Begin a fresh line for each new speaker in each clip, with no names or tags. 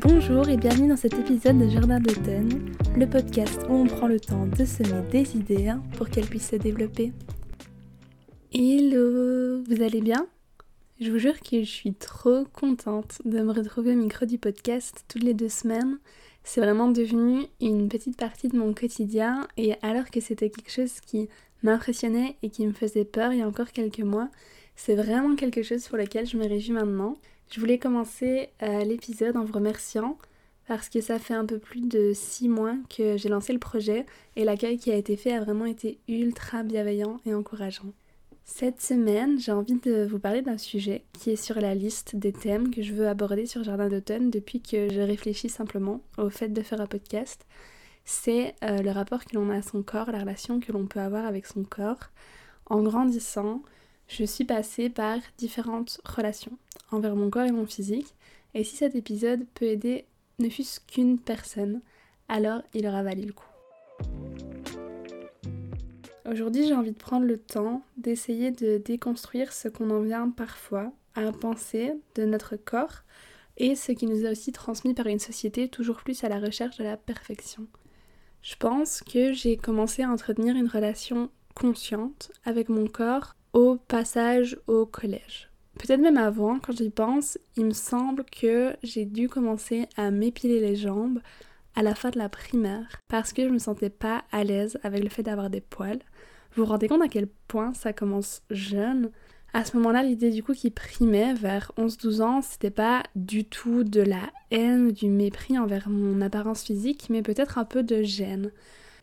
Bonjour et bienvenue dans cet épisode de Jardin d'automne, le podcast où on prend le temps de semer des idées pour qu'elles puissent se développer. Hello, vous allez bien? Je vous jure que je suis trop contente de me retrouver au micro du podcast toutes les deux semaines. C'est vraiment devenu une petite partie de mon quotidien et alors que c'était quelque chose qui m'impressionnait et qui me faisait peur il y a encore quelques mois, c'est vraiment quelque chose pour lequel je me réjouis maintenant. Je voulais commencer euh, l'épisode en vous remerciant parce que ça fait un peu plus de six mois que j'ai lancé le projet et l'accueil qui a été fait a vraiment été ultra bienveillant et encourageant. Cette semaine, j'ai envie de vous parler d'un sujet qui est sur la liste des thèmes que je veux aborder sur Jardin d'automne depuis que je réfléchis simplement au fait de faire un podcast. C'est euh, le rapport que l'on a à son corps, la relation que l'on peut avoir avec son corps. En grandissant, je suis passée par différentes relations envers mon corps et mon physique, et si cet épisode peut aider ne fût-ce qu'une personne, alors il aura valu le coup. Aujourd'hui, j'ai envie de prendre le temps d'essayer de déconstruire ce qu'on en vient parfois à penser de notre corps et ce qui nous a aussi transmis par une société toujours plus à la recherche de la perfection. Je pense que j'ai commencé à entretenir une relation consciente avec mon corps au passage au collège. Peut-être même avant, quand j'y pense, il me semble que j'ai dû commencer à m'épiler les jambes à la fin de la primaire parce que je me sentais pas à l'aise avec le fait d'avoir des poils. Vous vous rendez compte à quel point ça commence jeune? À ce moment-là, l'idée du coup qui primait vers 11-12 ans, c'était pas du tout de la haine, du mépris envers mon apparence physique, mais peut-être un peu de gêne.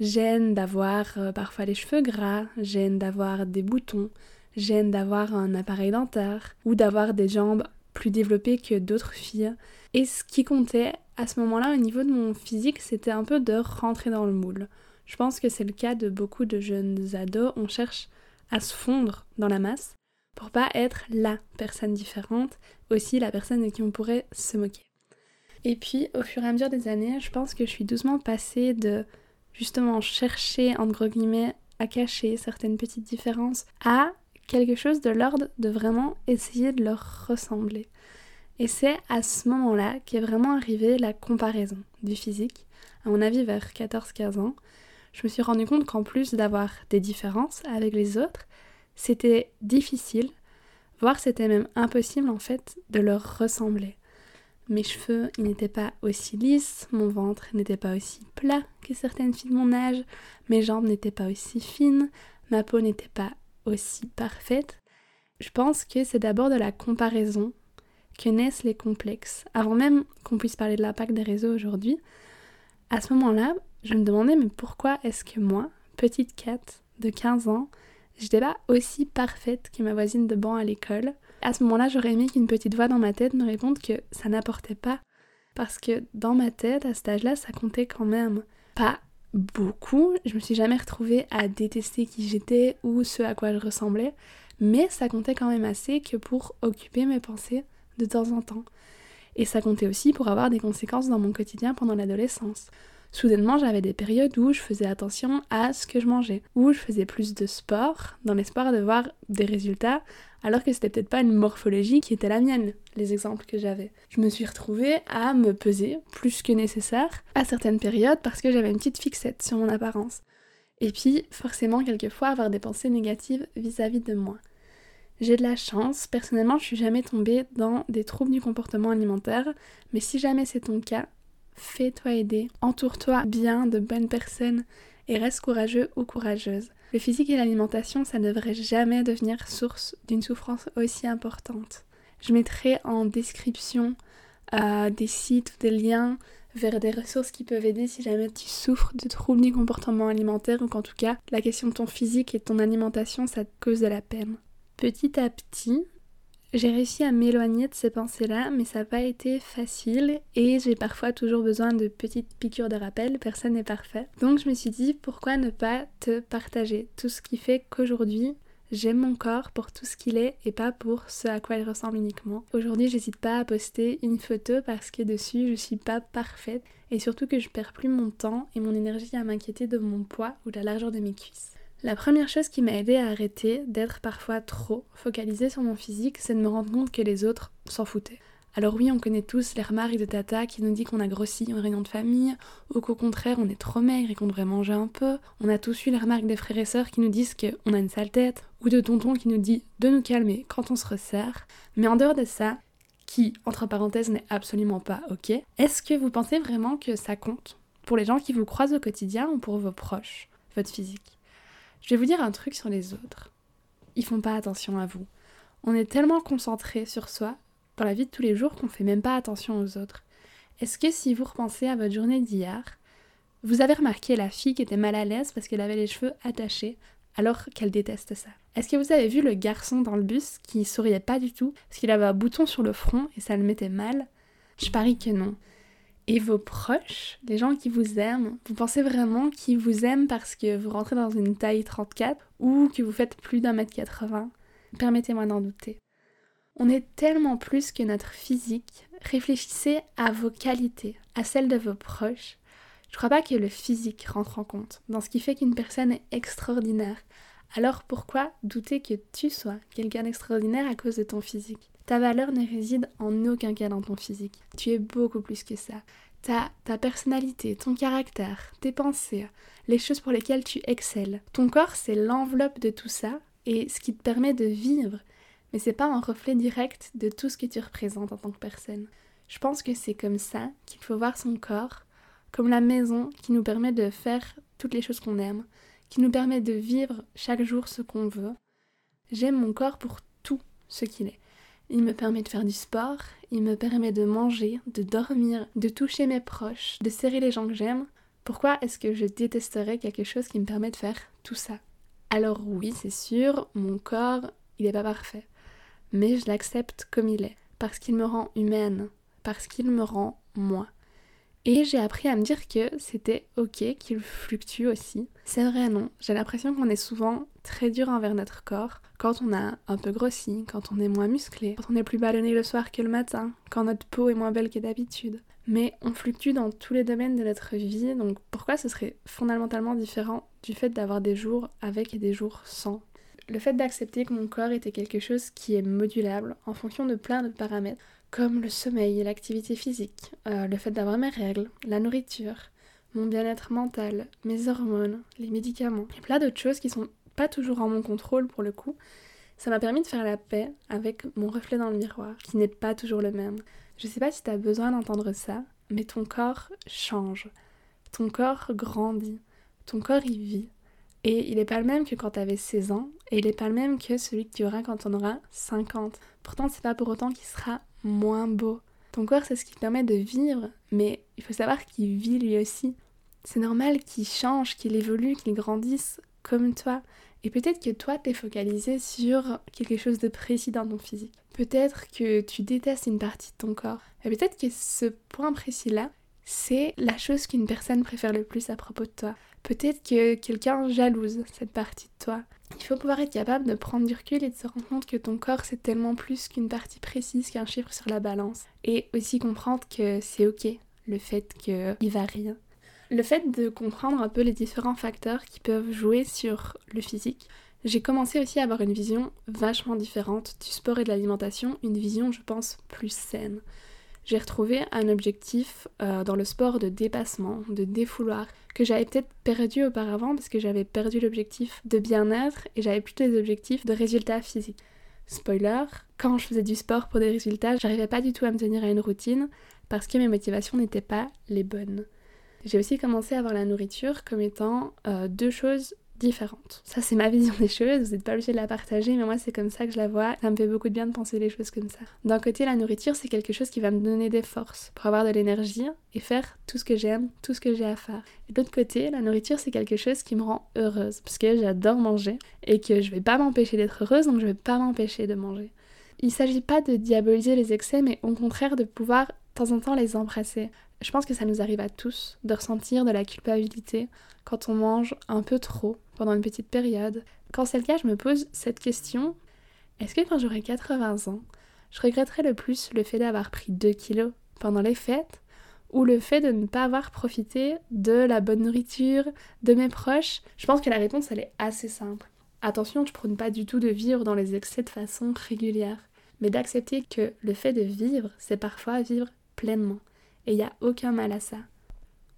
Gêne d'avoir euh, parfois les cheveux gras, gêne d'avoir des boutons, gêne d'avoir un appareil dentaire ou d'avoir des jambes plus développées que d'autres filles. Et ce qui comptait à ce moment-là au niveau de mon physique, c'était un peu de rentrer dans le moule. Je pense que c'est le cas de beaucoup de jeunes ados, on cherche à se fondre dans la masse pour pas être la personne différente, aussi la personne de qui on pourrait se moquer. Et puis au fur et à mesure des années, je pense que je suis doucement passée de justement chercher entre guillemets à cacher certaines petites différences à quelque chose de l'ordre de vraiment essayer de leur ressembler. Et c'est à ce moment-là qu'est vraiment arrivée la comparaison du physique. À mon avis, vers 14-15 ans, je me suis rendu compte qu'en plus d'avoir des différences avec les autres, c'était difficile, voire c'était même impossible en fait de leur ressembler. Mes cheveux, n'étaient pas aussi lisses, mon ventre n'était pas aussi plat que certaines filles de mon âge, mes jambes n'étaient pas aussi fines, ma peau n'était pas aussi parfaite, je pense que c'est d'abord de la comparaison que naissent les complexes. Avant même qu'on puisse parler de l'impact des réseaux aujourd'hui, à ce moment-là, je me demandais mais pourquoi est-ce que moi, petite Kat de 15 ans, j'étais pas aussi parfaite que ma voisine de banc à l'école. À ce moment-là, j'aurais aimé qu'une petite voix dans ma tête me réponde que ça n'apportait pas. Parce que dans ma tête, à cet âge-là, ça comptait quand même. Pas beaucoup. Je me suis jamais retrouvée à détester qui j'étais ou ce à quoi je ressemblais, mais ça comptait quand même assez que pour occuper mes pensées de temps en temps. Et ça comptait aussi pour avoir des conséquences dans mon quotidien pendant l'adolescence. Soudainement, j'avais des périodes où je faisais attention à ce que je mangeais, où je faisais plus de sport dans l'espoir de voir des résultats, alors que c'était peut-être pas une morphologie qui était la mienne, les exemples que j'avais. Je me suis retrouvée à me peser plus que nécessaire à certaines périodes parce que j'avais une petite fixette sur mon apparence. Et puis, forcément, quelquefois, avoir des pensées négatives vis-à-vis de moi. J'ai de la chance, personnellement, je suis jamais tombée dans des troubles du comportement alimentaire, mais si jamais c'est ton cas, fais-toi aider, entoure-toi bien de bonnes personnes et reste courageux ou courageuse. Le physique et l'alimentation, ça ne devrait jamais devenir source d'une souffrance aussi importante. Je mettrai en description euh, des sites ou des liens vers des ressources qui peuvent aider si jamais tu souffres de troubles du comportement alimentaire ou qu'en tout cas la question de ton physique et de ton alimentation ça te cause de la peine. Petit à petit, j'ai réussi à m'éloigner de ces pensées-là, mais ça n'a pas été facile et j'ai parfois toujours besoin de petites piqûres de rappel, personne n'est parfait. Donc je me suis dit pourquoi ne pas te partager tout ce qui fait qu'aujourd'hui j'aime mon corps pour tout ce qu'il est et pas pour ce à quoi il ressemble uniquement. Aujourd'hui j'hésite pas à poster une photo parce que dessus je suis pas parfaite et surtout que je perds plus mon temps et mon énergie à m'inquiéter de mon poids ou de la largeur de mes cuisses. La première chose qui m'a aidé à arrêter d'être parfois trop focalisée sur mon physique, c'est de me rendre compte que les autres s'en foutaient. Alors oui, on connaît tous les remarques de tata qui nous dit qu'on a grossi en réunion de famille, ou qu'au contraire on est trop maigre et qu'on devrait manger un peu. On a tous eu les remarques des frères et sœurs qui nous disent qu'on a une sale tête, ou de tonton qui nous dit de nous calmer quand on se resserre. Mais en dehors de ça, qui, entre parenthèses, n'est absolument pas ok, est-ce que vous pensez vraiment que ça compte pour les gens qui vous croisent au quotidien ou pour vos proches, votre physique? Je vais vous dire un truc sur les autres. Ils font pas attention à vous. On est tellement concentré sur soi dans la vie de tous les jours qu'on fait même pas attention aux autres. Est-ce que si vous repensez à votre journée d'hier, vous avez remarqué la fille qui était mal à l'aise parce qu'elle avait les cheveux attachés alors qu'elle déteste ça? Est-ce que vous avez vu le garçon dans le bus qui souriait pas du tout parce qu'il avait un bouton sur le front et ça le mettait mal? Je parie que non. Et vos proches, les gens qui vous aiment, vous pensez vraiment qu'ils vous aiment parce que vous rentrez dans une taille 34 ou que vous faites plus d'un mètre 80 Permettez-moi d'en douter. On est tellement plus que notre physique. Réfléchissez à vos qualités, à celles de vos proches. Je crois pas que le physique rentre en compte dans ce qui fait qu'une personne est extraordinaire. Alors pourquoi douter que tu sois quelqu'un d'extraordinaire à cause de ton physique? Ta valeur ne réside en aucun cas dans ton physique. Tu es beaucoup plus que ça. Ta, ta personnalité, ton caractère, tes pensées, les choses pour lesquelles tu excelles. Ton corps, c'est l'enveloppe de tout ça et ce qui te permet de vivre mais c'est pas un reflet direct de tout ce que tu représentes en tant que personne. Je pense que c'est comme ça qu'il faut voir son corps, comme la maison qui nous permet de faire toutes les choses qu'on aime, qui nous permet de vivre chaque jour ce qu'on veut. J'aime mon corps pour tout ce qu'il est. Il me permet de faire du sport, il me permet de manger, de dormir, de toucher mes proches, de serrer les gens que j'aime. Pourquoi est-ce que je détesterais quelque chose qui me permet de faire tout ça? Alors oui, c'est sûr, mon corps, il n'est pas parfait mais je l'accepte comme il est, parce qu'il me rend humaine, parce qu'il me rend moi. Et j'ai appris à me dire que c'était ok qu'il fluctue aussi. C'est vrai, non. J'ai l'impression qu'on est souvent très dur envers notre corps quand on a un peu grossi, quand on est moins musclé, quand on est plus ballonné le soir que le matin, quand notre peau est moins belle que d'habitude. Mais on fluctue dans tous les domaines de notre vie, donc pourquoi ce serait fondamentalement différent du fait d'avoir des jours avec et des jours sans? Le fait d'accepter que mon corps était quelque chose qui est modulable en fonction de plein de paramètres, comme le sommeil l'activité physique, euh, le fait d'avoir mes règles, la nourriture, mon bien-être mental, mes hormones, les médicaments, et plein d'autres choses qui sont pas toujours en mon contrôle pour le coup, ça m'a permis de faire la paix avec mon reflet dans le miroir, qui n'est pas toujours le même. Je sais pas si tu as besoin d'entendre ça, mais ton corps change. Ton corps grandit. Ton corps y vit. Et il n'est pas le même que quand tu avais 16 ans, et il n'est pas le même que celui que tu auras quand on aura 50. Pourtant, c'est pas pour autant qu'il sera moins beau. Ton corps, c'est ce qui te permet de vivre, mais il faut savoir qu'il vit lui aussi. C'est normal qu'il change, qu'il évolue, qu'il grandisse comme toi. Et peut-être que toi, t'es focalisé sur quelque chose de précis dans ton physique. Peut-être que tu détestes une partie de ton corps. Et peut-être que ce point précis-là, c'est la chose qu'une personne préfère le plus à propos de toi. Peut-être que quelqu'un jalouse cette partie de toi. Il faut pouvoir être capable de prendre du recul et de se rendre compte que ton corps c'est tellement plus qu'une partie précise qu'un chiffre sur la balance. Et aussi comprendre que c'est ok le fait qu'il varie. Le fait de comprendre un peu les différents facteurs qui peuvent jouer sur le physique, j'ai commencé aussi à avoir une vision vachement différente du sport et de l'alimentation, une vision je pense plus saine j'ai retrouvé un objectif euh, dans le sport de dépassement, de défouloir, que j'avais peut-être perdu auparavant parce que j'avais perdu l'objectif de bien-être et j'avais plutôt des objectifs de résultats physiques. Spoiler, quand je faisais du sport pour des résultats, j'arrivais pas du tout à me tenir à une routine parce que mes motivations n'étaient pas les bonnes. J'ai aussi commencé à voir la nourriture comme étant euh, deux choses Ça, c'est ma vision des choses, vous n'êtes pas obligé de la partager, mais moi, c'est comme ça que je la vois. Ça me fait beaucoup de bien de penser les choses comme ça. D'un côté, la nourriture, c'est quelque chose qui va me donner des forces pour avoir de l'énergie et faire tout ce que j'aime, tout ce que j'ai à faire. Et de l'autre côté, la nourriture, c'est quelque chose qui me rend heureuse, parce que j'adore manger et que je vais pas m'empêcher d'être heureuse, donc je vais pas m'empêcher de manger. Il s'agit pas de diaboliser les excès, mais au contraire de pouvoir de temps en temps les embrasser. Je pense que ça nous arrive à tous de ressentir de la culpabilité quand on mange un peu trop pendant une petite période. Quand c'est le cas, je me pose cette question est-ce que quand j'aurai 80 ans, je regretterai le plus le fait d'avoir pris 2 kilos pendant les fêtes ou le fait de ne pas avoir profité de la bonne nourriture, de mes proches? Je pense que la réponse elle est assez simple. Attention, je prône pas du tout de vivre dans les excès de façon régulière. mais d'accepter que le fait de vivre, c'est parfois vivre pleinement. Et il n'y a aucun mal à ça.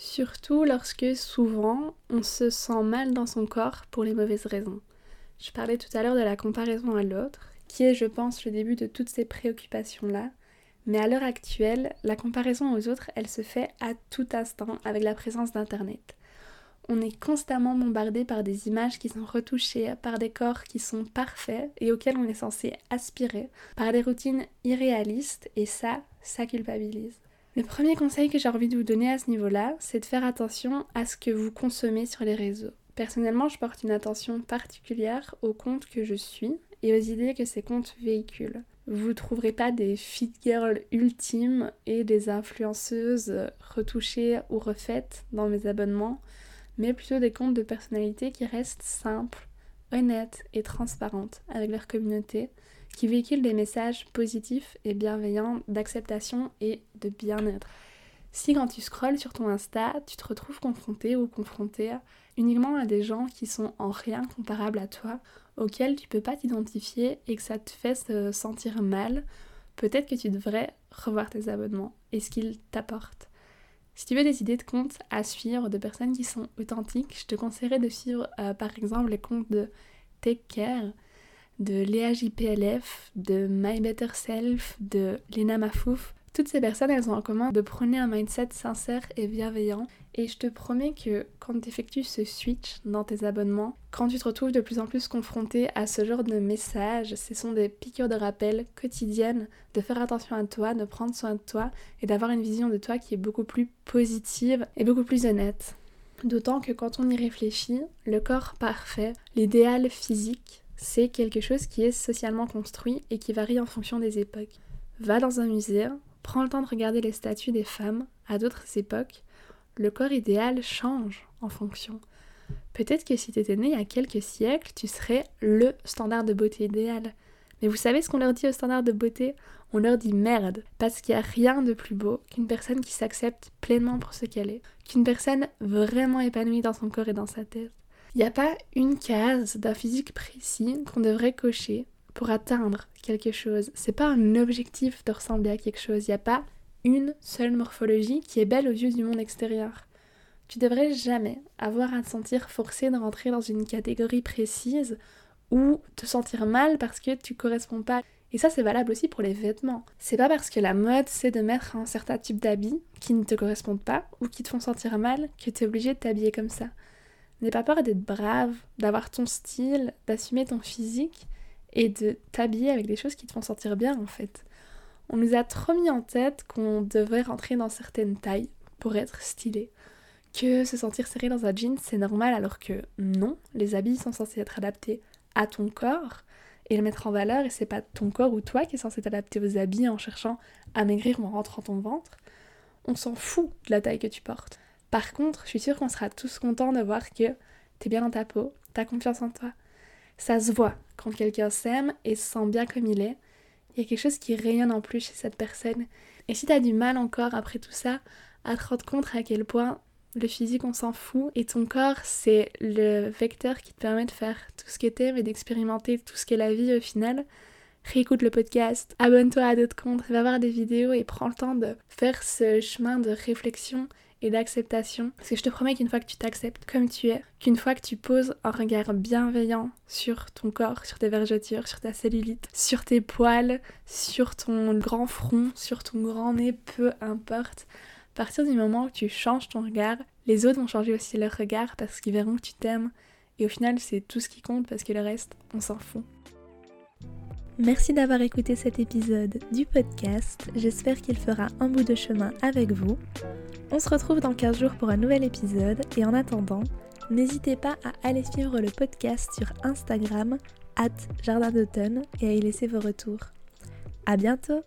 Surtout lorsque souvent on se sent mal dans son corps pour les mauvaises raisons. Je parlais tout à l'heure de la comparaison à l'autre, qui est je pense le début de toutes ces préoccupations-là. Mais à l'heure actuelle, la comparaison aux autres, elle se fait à tout instant avec la présence d'Internet on est constamment bombardé par des images qui sont retouchées, par des corps qui sont parfaits et auxquels on est censé aspirer, par des routines irréalistes et ça, ça culpabilise. Le premier conseil que j'ai envie de vous donner à ce niveau-là, c'est de faire attention à ce que vous consommez sur les réseaux. Personnellement, je porte une attention particulière aux comptes que je suis et aux idées que ces comptes véhiculent. Vous ne trouverez pas des fit girls ultimes et des influenceuses retouchées ou refaites dans mes abonnements mais plutôt des comptes de personnalités qui restent simples, honnêtes et transparentes avec leur communauté, qui véhiculent des messages positifs et bienveillants d'acceptation et de bien-être. Si quand tu scrolles sur ton Insta, tu te retrouves confronté ou confronté uniquement à des gens qui sont en rien comparables à toi, auxquels tu peux pas t'identifier et que ça te fait se sentir mal, peut-être que tu devrais revoir tes abonnements et ce qu'ils t'apportent. Si tu veux des idées de comptes à suivre de personnes qui sont authentiques, je te conseillerais de suivre euh, par exemple les comptes de Take Care, de Léa JPLF, de My Better Self, de Lena Mafouf. Toutes ces personnes, elles ont en commun de prôner un mindset sincère et bienveillant. Et je te promets que quand tu effectues ce switch dans tes abonnements, quand tu te retrouves de plus en plus confronté à ce genre de messages, ce sont des piqûres de rappel quotidiennes de faire attention à toi, de prendre soin de toi et d'avoir une vision de toi qui est beaucoup plus positive et beaucoup plus honnête. D'autant que quand on y réfléchit, le corps parfait, l'idéal physique, c'est quelque chose qui est socialement construit et qui varie en fonction des époques. Va dans un musée, prends le temps de regarder les statues des femmes à d'autres époques, le corps idéal change en fonction. Peut-être que si tu étais né il y a quelques siècles, tu serais le standard de beauté idéal. Mais vous savez ce qu'on leur dit au standard de beauté? On leur dit merde, parce qu'il n'y a rien de plus beau qu'une personne qui s'accepte pleinement pour ce qu'elle est, qu'une personne vraiment épanouie dans son corps et dans sa tête. Il n'y a pas une case d'un physique précis qu'on devrait cocher pour atteindre quelque chose. C'est pas un objectif de ressembler à quelque chose. Il n'y a pas une seule morphologie qui est belle aux yeux du monde extérieur. Tu devrais jamais avoir à te sentir forcé de rentrer dans une catégorie précise ou te sentir mal parce que tu corresponds pas. Et ça, c'est valable aussi pour les vêtements. C'est pas parce que la mode, c'est de mettre un certain type d'habits qui ne te correspondent pas ou qui te font sentir mal que tu es obligé de t'habiller comme ça. N'aie pas peur d'être brave, d'avoir ton style, d'assumer ton physique et de t'habiller avec des choses qui te font sentir bien en fait. On nous a trop mis en tête qu'on devrait rentrer dans certaines tailles pour être stylé. Que se sentir serré dans un jean c'est normal alors que non, les habits sont censés être adaptés à ton corps et le mettre en valeur et c'est pas ton corps ou toi qui est censé t'adapter aux habits en cherchant à maigrir ou en rentrant ton ventre. On s'en fout de la taille que tu portes. Par contre, je suis sûre qu'on sera tous contents de voir que t'es bien dans ta peau, t'as confiance en toi, ça se voit quand quelqu'un s'aime et se sent bien comme il est. Il y a quelque chose qui rayonne en plus chez cette personne. Et si t'as du mal encore après tout ça à te rendre compte à quel point le physique on s'en fout et ton corps c'est le vecteur qui te permet de faire tout ce que t'aimes et d'expérimenter tout ce qu'est la vie au final, réécoute le podcast, abonne-toi à d'autres comptes, va voir des vidéos et prends le temps de faire ce chemin de réflexion et d'acceptation. Parce que je te promets qu'une fois que tu t'acceptes comme tu es, qu'une fois que tu poses un regard bienveillant sur ton corps, sur tes vergetures, sur ta cellulite, sur tes poils, sur ton grand front, sur ton grand nez, peu importe, à partir du moment où tu changes ton regard, les autres vont changer aussi leur regard parce qu'ils verront que tu t'aimes. Et au final, c'est tout ce qui compte parce que le reste, on s'en fout. Merci d'avoir écouté cet épisode du podcast. J'espère qu'il fera un bout de chemin avec vous. On se retrouve dans 15 jours pour un nouvel épisode et en attendant, n'hésitez pas à aller suivre le podcast sur Instagram, at Jardin d'automne, et à y laisser vos retours. À bientôt!